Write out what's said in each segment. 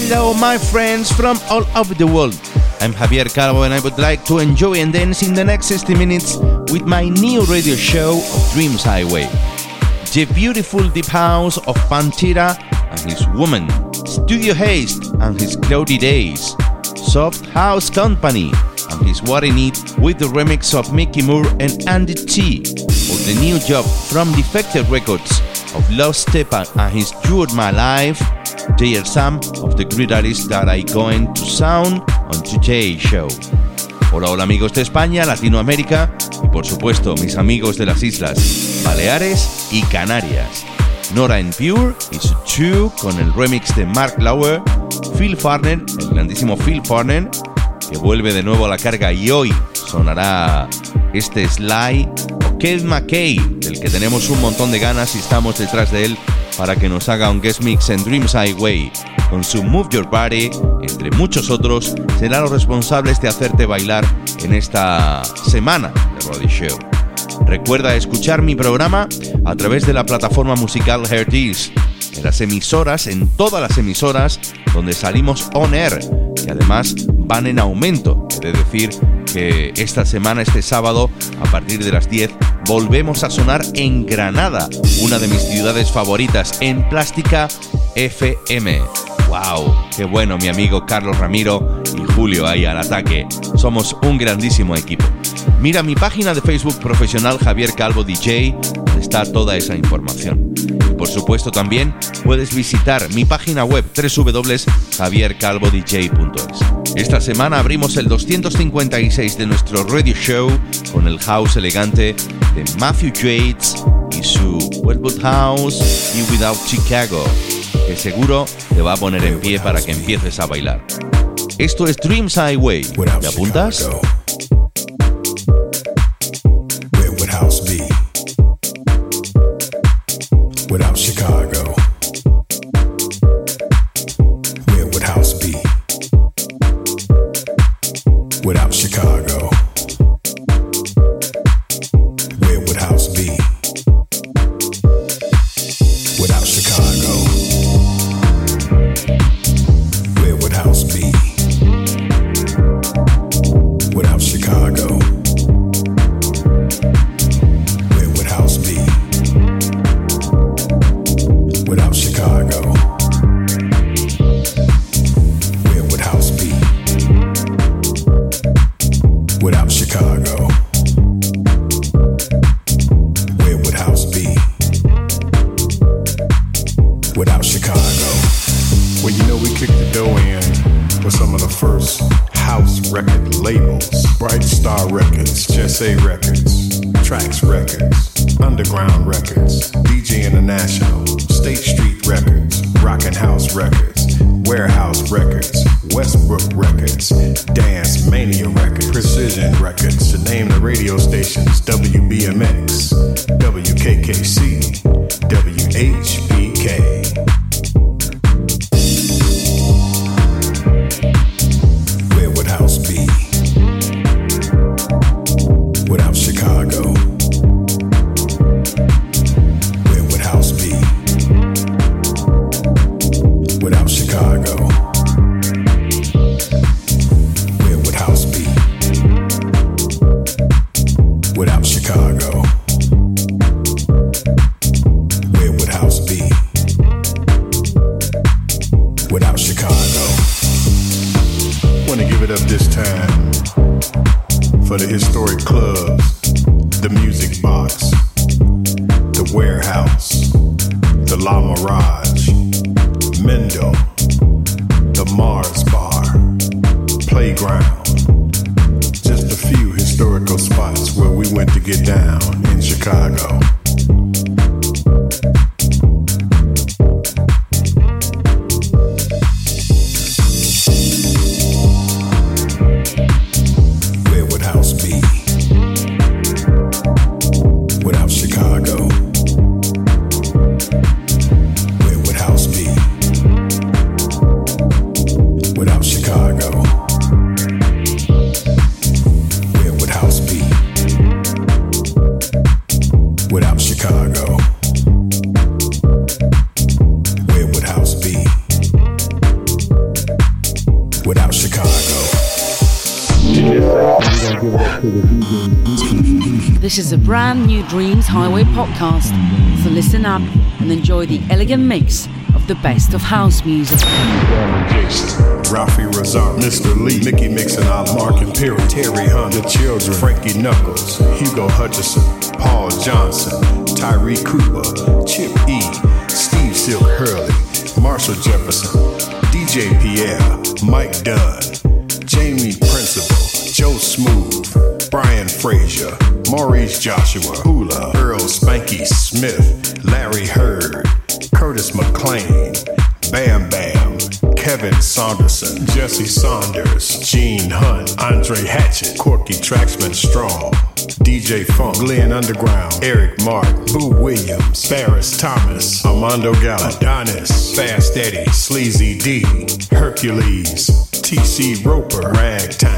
Hello, my friends from all over the world. I'm Javier Calvo, and I would like to enjoy and dance in the next 60 minutes with my new radio show of Dreams Highway. The beautiful deep house of Pantera and his woman, Studio Haste and his Cloudy Days, Soft House Company and his What I Need with the remix of Mickey Moore and Andy T, or the new job from Defected Records of Lost Stepan and his You're My Life. They are some of the great artists that I going to sound on today's show. Hola, hola amigos de España, Latinoamérica y por supuesto mis amigos de las islas Baleares y Canarias. Nora and Pure y su Two con el remix de Mark Lauer, Phil Farner, el grandísimo Phil Farner, que vuelve de nuevo a la carga y hoy sonará este Sly o Kev McKay, del que tenemos un montón de ganas y estamos detrás de él para que nos haga un guest mix en Dreams Highway. Con su Move Your Body, entre muchos otros, será los responsables de hacerte bailar en esta semana de Radio Show. Recuerda escuchar mi programa a través de la plataforma musical Hearties, en las emisoras, en todas las emisoras donde salimos on air, que además van en aumento. De decir que esta semana, este sábado, a partir de las 10, volvemos a sonar en Granada, una de mis ciudades favoritas, en Plástica FM. ¡Wow! ¡Qué bueno, mi amigo Carlos Ramiro Julio ahí al ataque! Somos un grandísimo equipo. Mira mi página de Facebook profesional Javier Calvo DJ, donde está toda esa información. Por supuesto también puedes visitar mi página web www.javiercalvodj.es. Esta semana abrimos el 256 de nuestro radio show con el house elegante de Matthew Yates y su Westwood House y Without Chicago, que seguro te va a poner en pie para que empieces a bailar. Esto es Dreams Highway. ¿Te apuntas? Without Chicago? La Mirage, Dreams Highway podcast. So listen up and enjoy the elegant mix of the best of house music. Ralphie Razar, Mr. Lee, Mickey Mixon, Mark and Perry, Terry Hunt, The Children, Frankie Knuckles, Hugo Hutchison, Paul Johnson, Tyree Cooper, Chip E, Steve Silk Hurley, Marshall Jefferson, DJ Pierre, Mike Dunn, Jamie Principle, Joe Smooth, Brian Frazier, Maurice Joshua, Hula, Earl Spanky Smith, Larry Hurd, Curtis McLean, Bam Bam, Kevin Saunderson, Jesse Saunders, Gene Hunt, Andre Hatchett, Corky Traxman Strong, DJ Funk, Glenn Underground, Eric Martin, Boo Williams, Ferris Thomas, Armando Gallo, Adonis, Fast Eddie, Sleazy D, Hercules, TC Roper, Ragtime.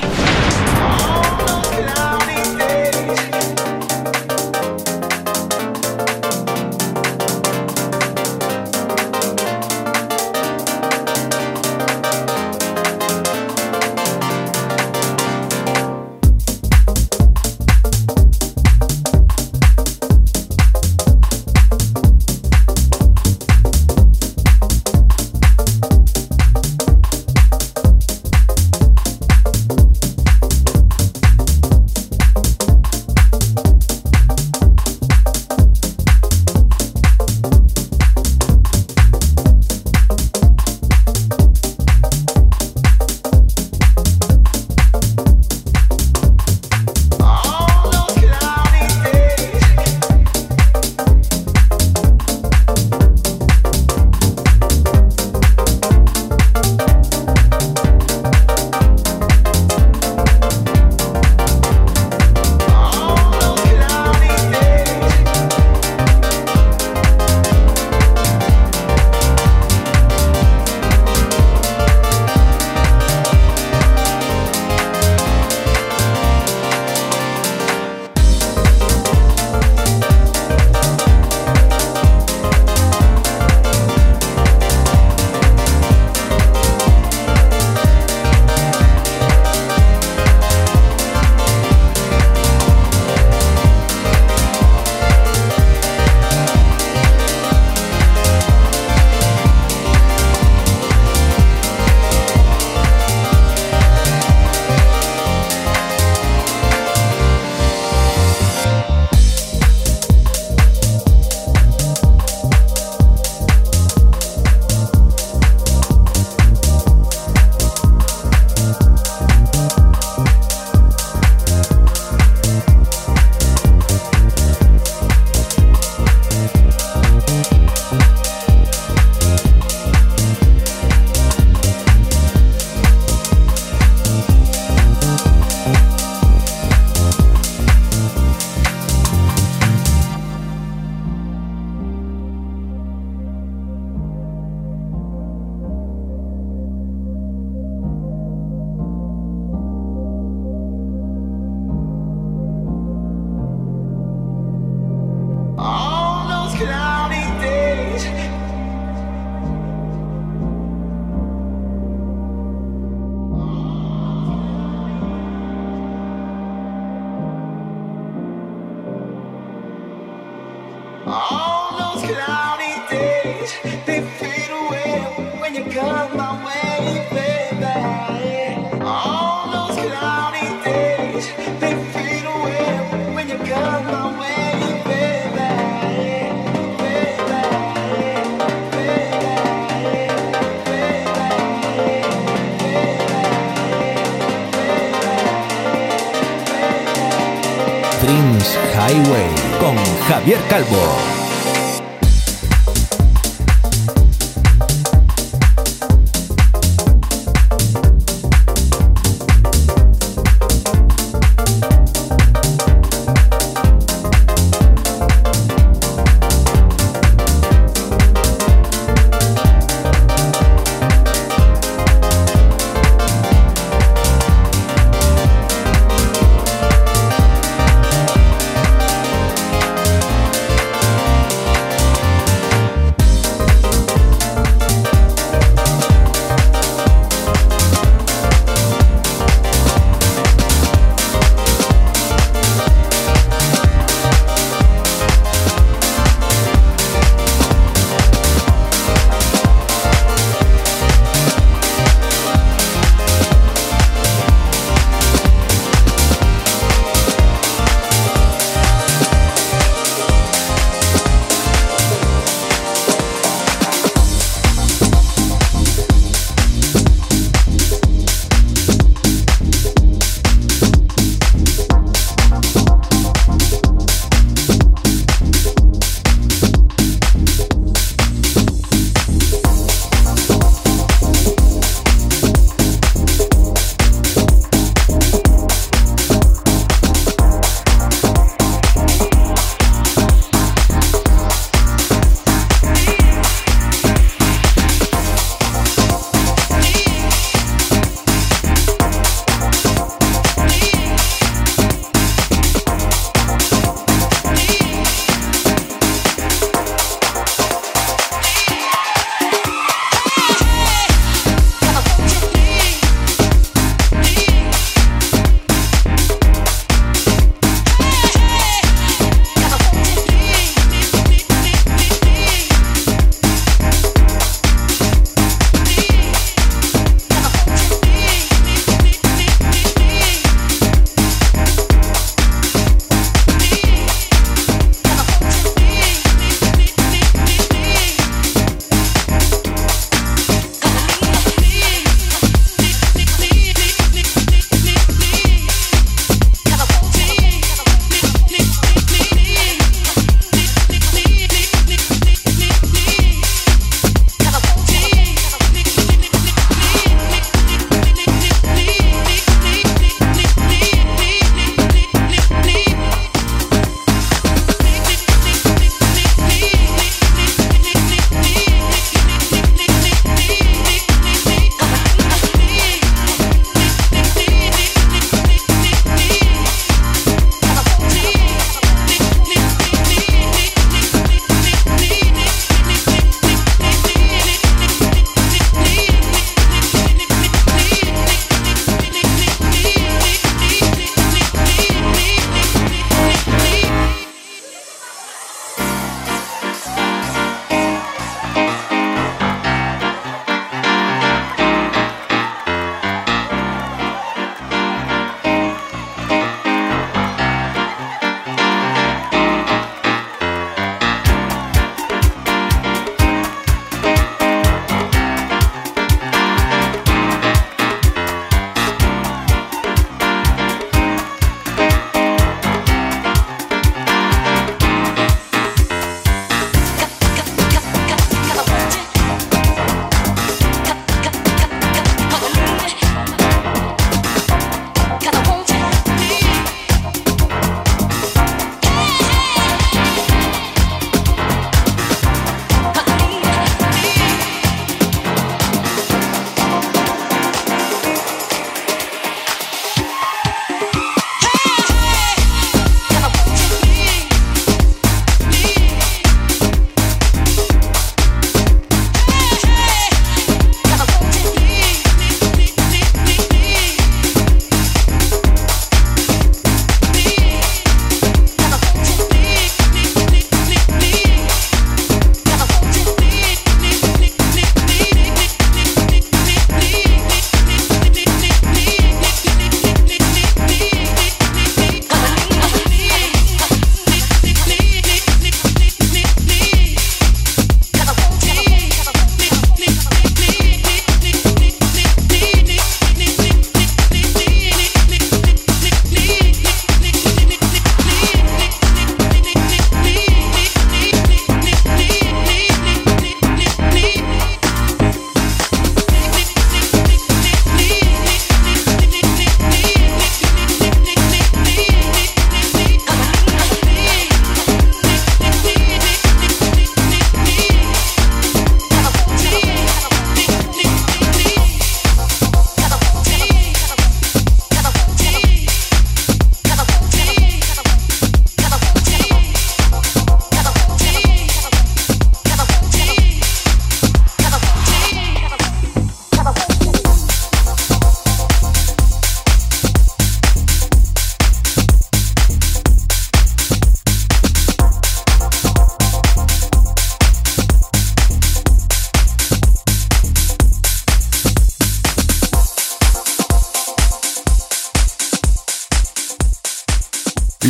Calvo.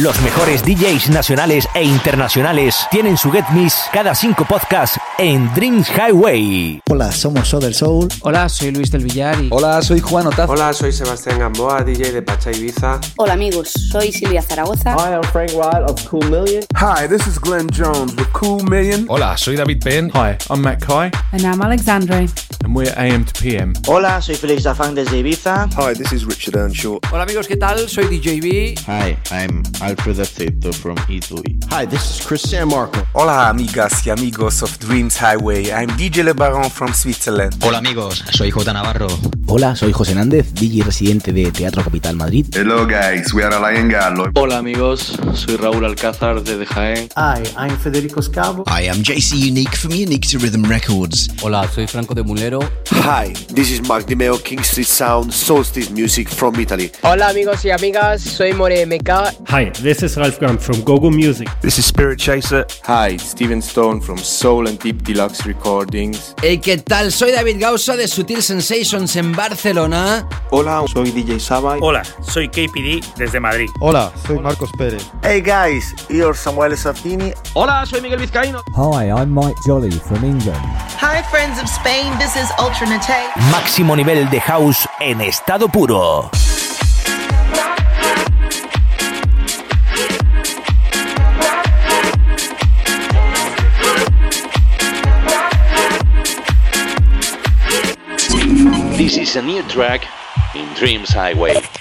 Los mejores DJs nacionales e internacionales tienen su Get Miss cada cinco podcasts en Dreams Highway. Hola, somos Soder Soul. Hola, soy Luis del Villar. Y... Hola, soy Juan Otaz. Hola, soy Sebastián Gamboa, DJ de Pacha Ibiza. Hola amigos, soy Silvia Zaragoza. Hi, I'm Frank Wild of Cool Million. Hi, this is Glenn Jones with Cool Million. Hola, soy David Penn. Hi, I'm Matt Kai. And I'm Alexandre. And we're AM to PM. Hola, soy Felix Zafang desde Ibiza. Hi, this is Richard Earnshaw. Hola amigos, ¿qué tal? Soy DJB. Hi, I'm Alfredo Aceto from E2E. Hi, this is Chris San Marco. Hola amigas y amigos of Dreams Highway. I'm DJ Le Baron from Switzerland. Hola amigos, soy J Navarro. Hola, soy José Nández, DJ residente de Teatro Capital Madrid. Hello guys, we are Alain Gallo. Hola amigos, soy Raúl Alcázar desde Jaén. Hi, I'm Federico Scavo. I am JC Unique from Unique to Rhythm Records. Hola, soy Franco de Mulero. Hi, this is Mark Dimeo, King Street Sound, Solstice Music from Italy. Hola amigos y amigas, soy More MK. Hi, this is Ralph Graham from Gogo Music. This is Spirit Chaser. Hi, Steven Stone from Soul and Deep Deluxe Recordings. Hey, ¿qué tal? Soy David Gausa de Sutil Sensations en Barcelona. Hola, soy DJ Saba. Hola, soy KPD desde Madrid. Hola, soy Marcos Pérez. Hey guys, you're Samuel Sartini. Hola, soy Miguel Vizcaíno. Hi, I'm Mike Jolly from England. Hi friends of Spain, this is Ultra Nate. Máximo nivel de house en estado puro. Is a new track in Dreams Highway.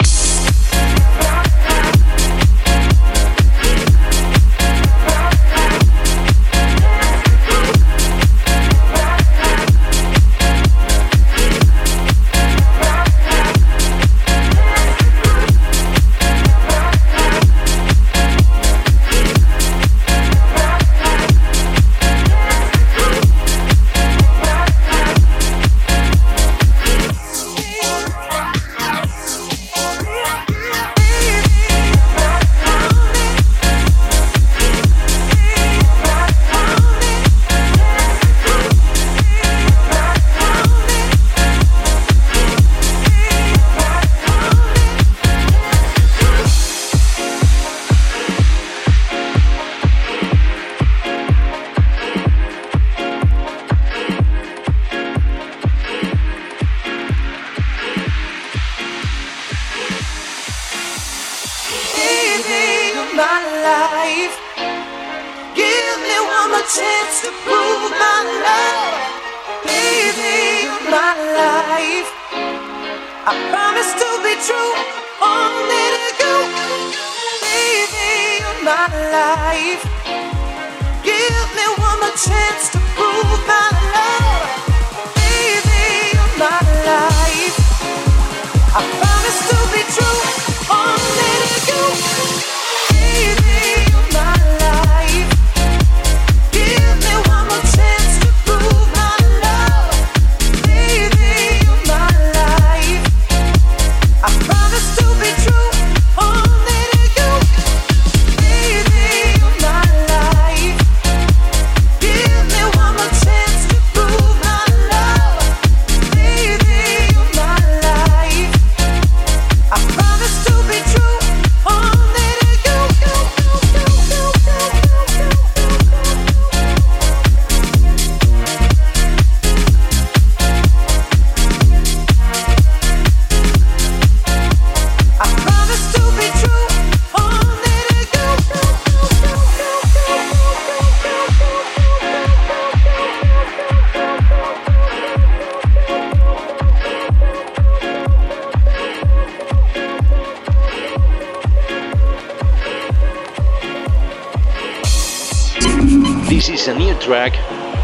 Track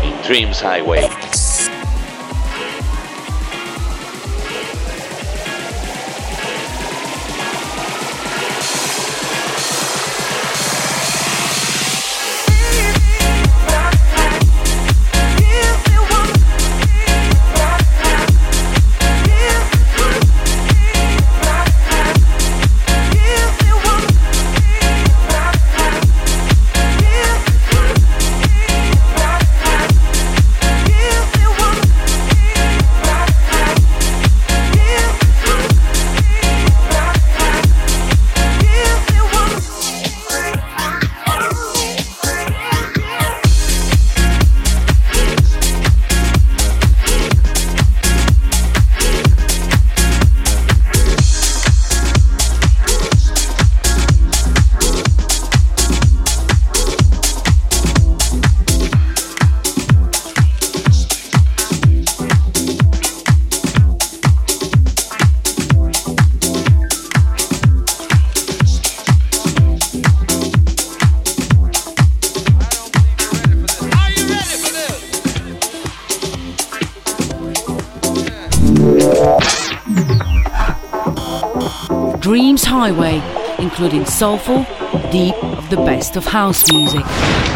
in Dreams Highway. Highway, including soulful, deep of the best of house music.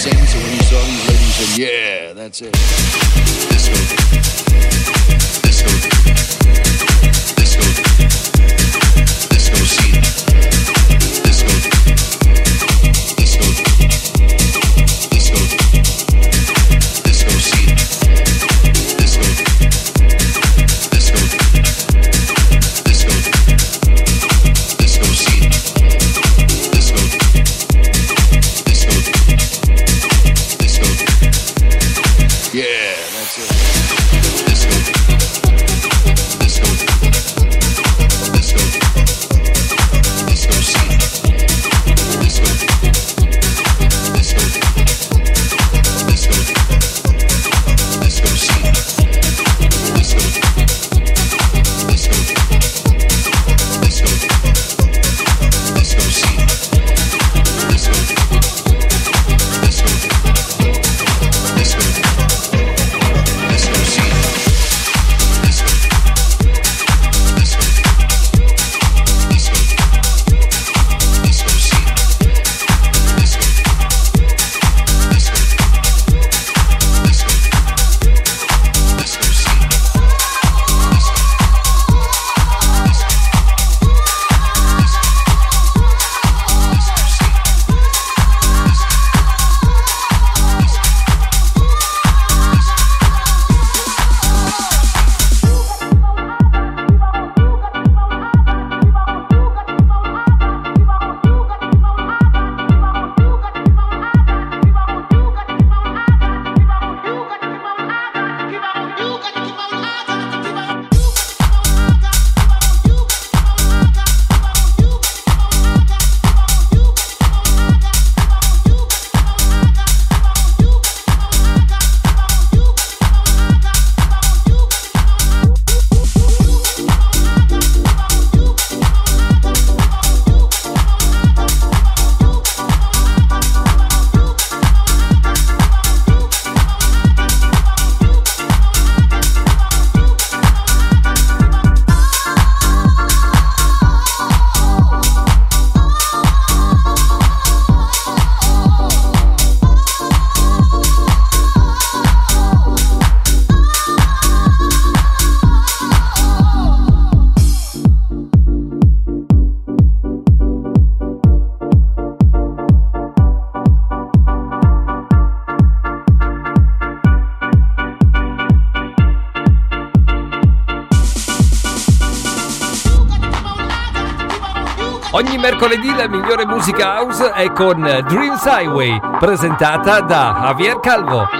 So when you saw ladies, "Yeah, that's it." Mercoledì la migliore musica house è con Dreams Highway, presentata da Javier Calvo.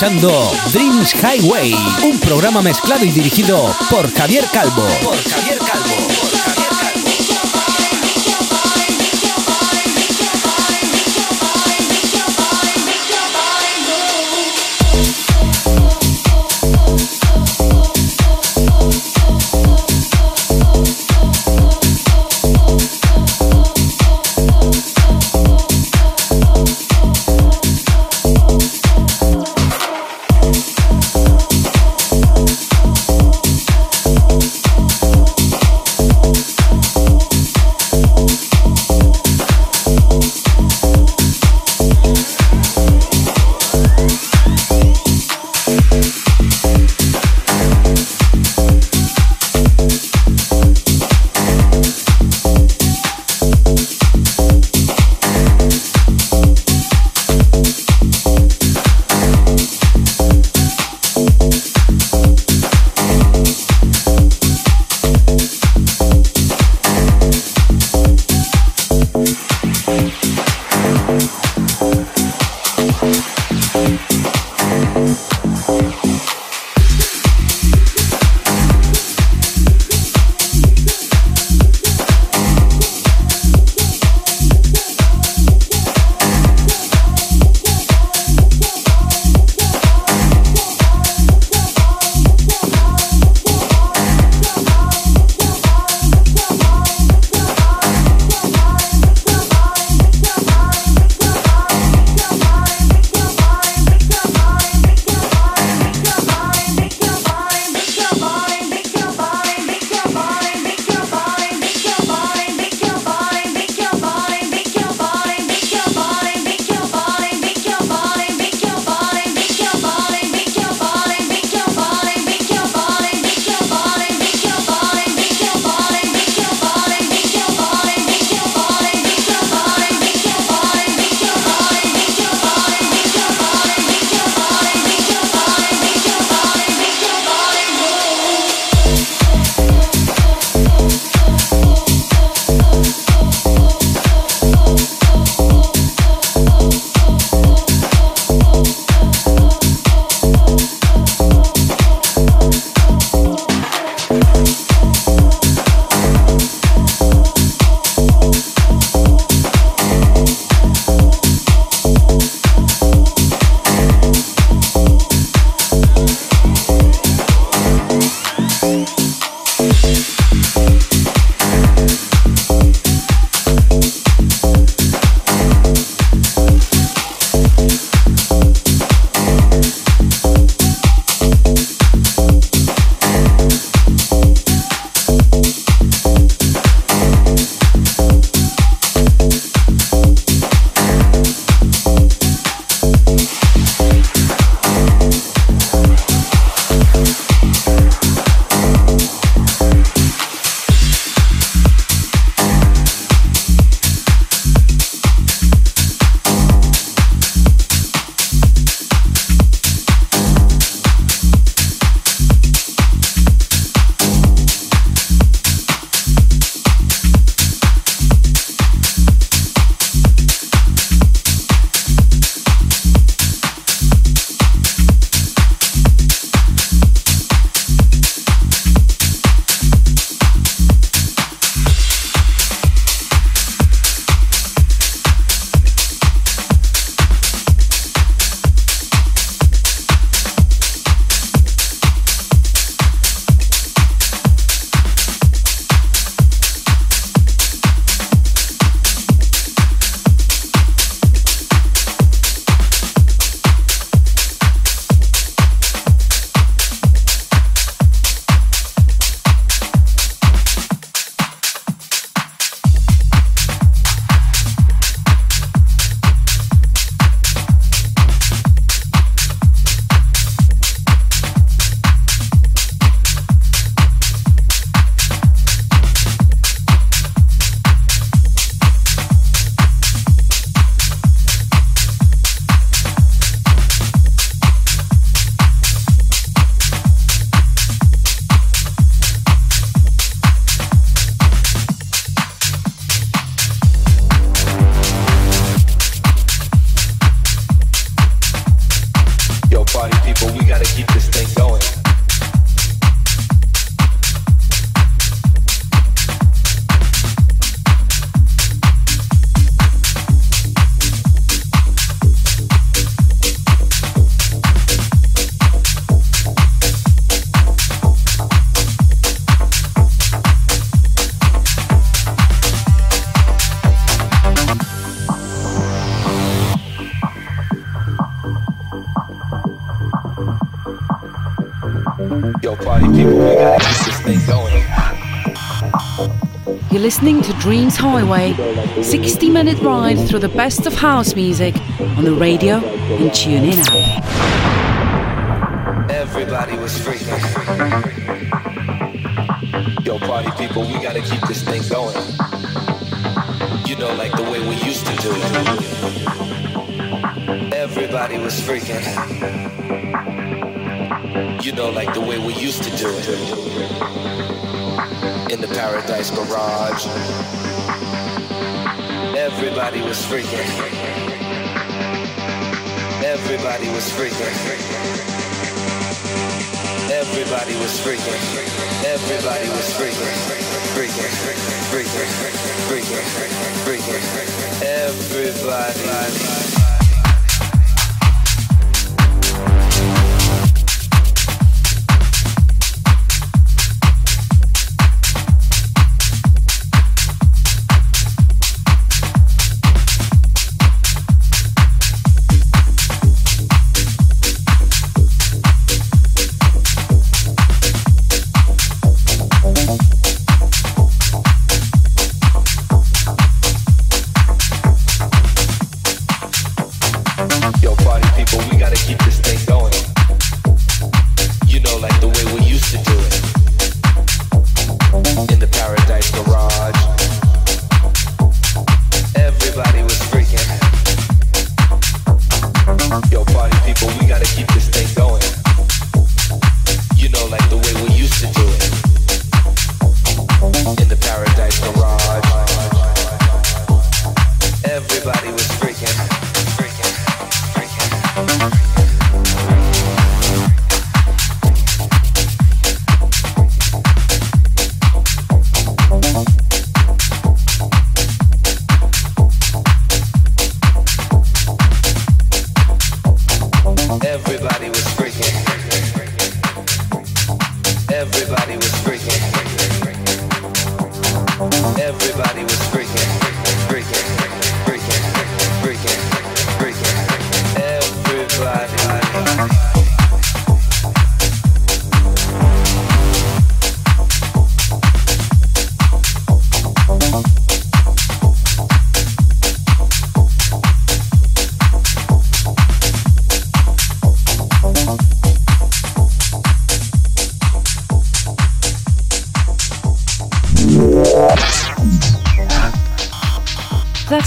Escuchando Dreams Highway, un programa mezclado y dirigido por Javier Calvo. Por Javier Calvo. You're listening to Dreams Highway, 60 minute ride through the best of house music on the radio and TuneIn app. Everybody was freaking. Yo, party people, we gotta keep this thing going. You know, like the way we used to do it. Everybody was freaking. You know, like the way we used to do it in the Paradise Garage. Everybody was freaking. Everybody was freaking. Everybody was freaking. Everybody was freaking. Freaking. Freaking. Freaking. Freaking. Everybody.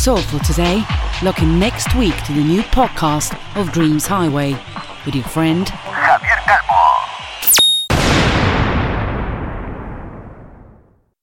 That's all for today. Looking next week to the new podcast of Dreams Highway with your friend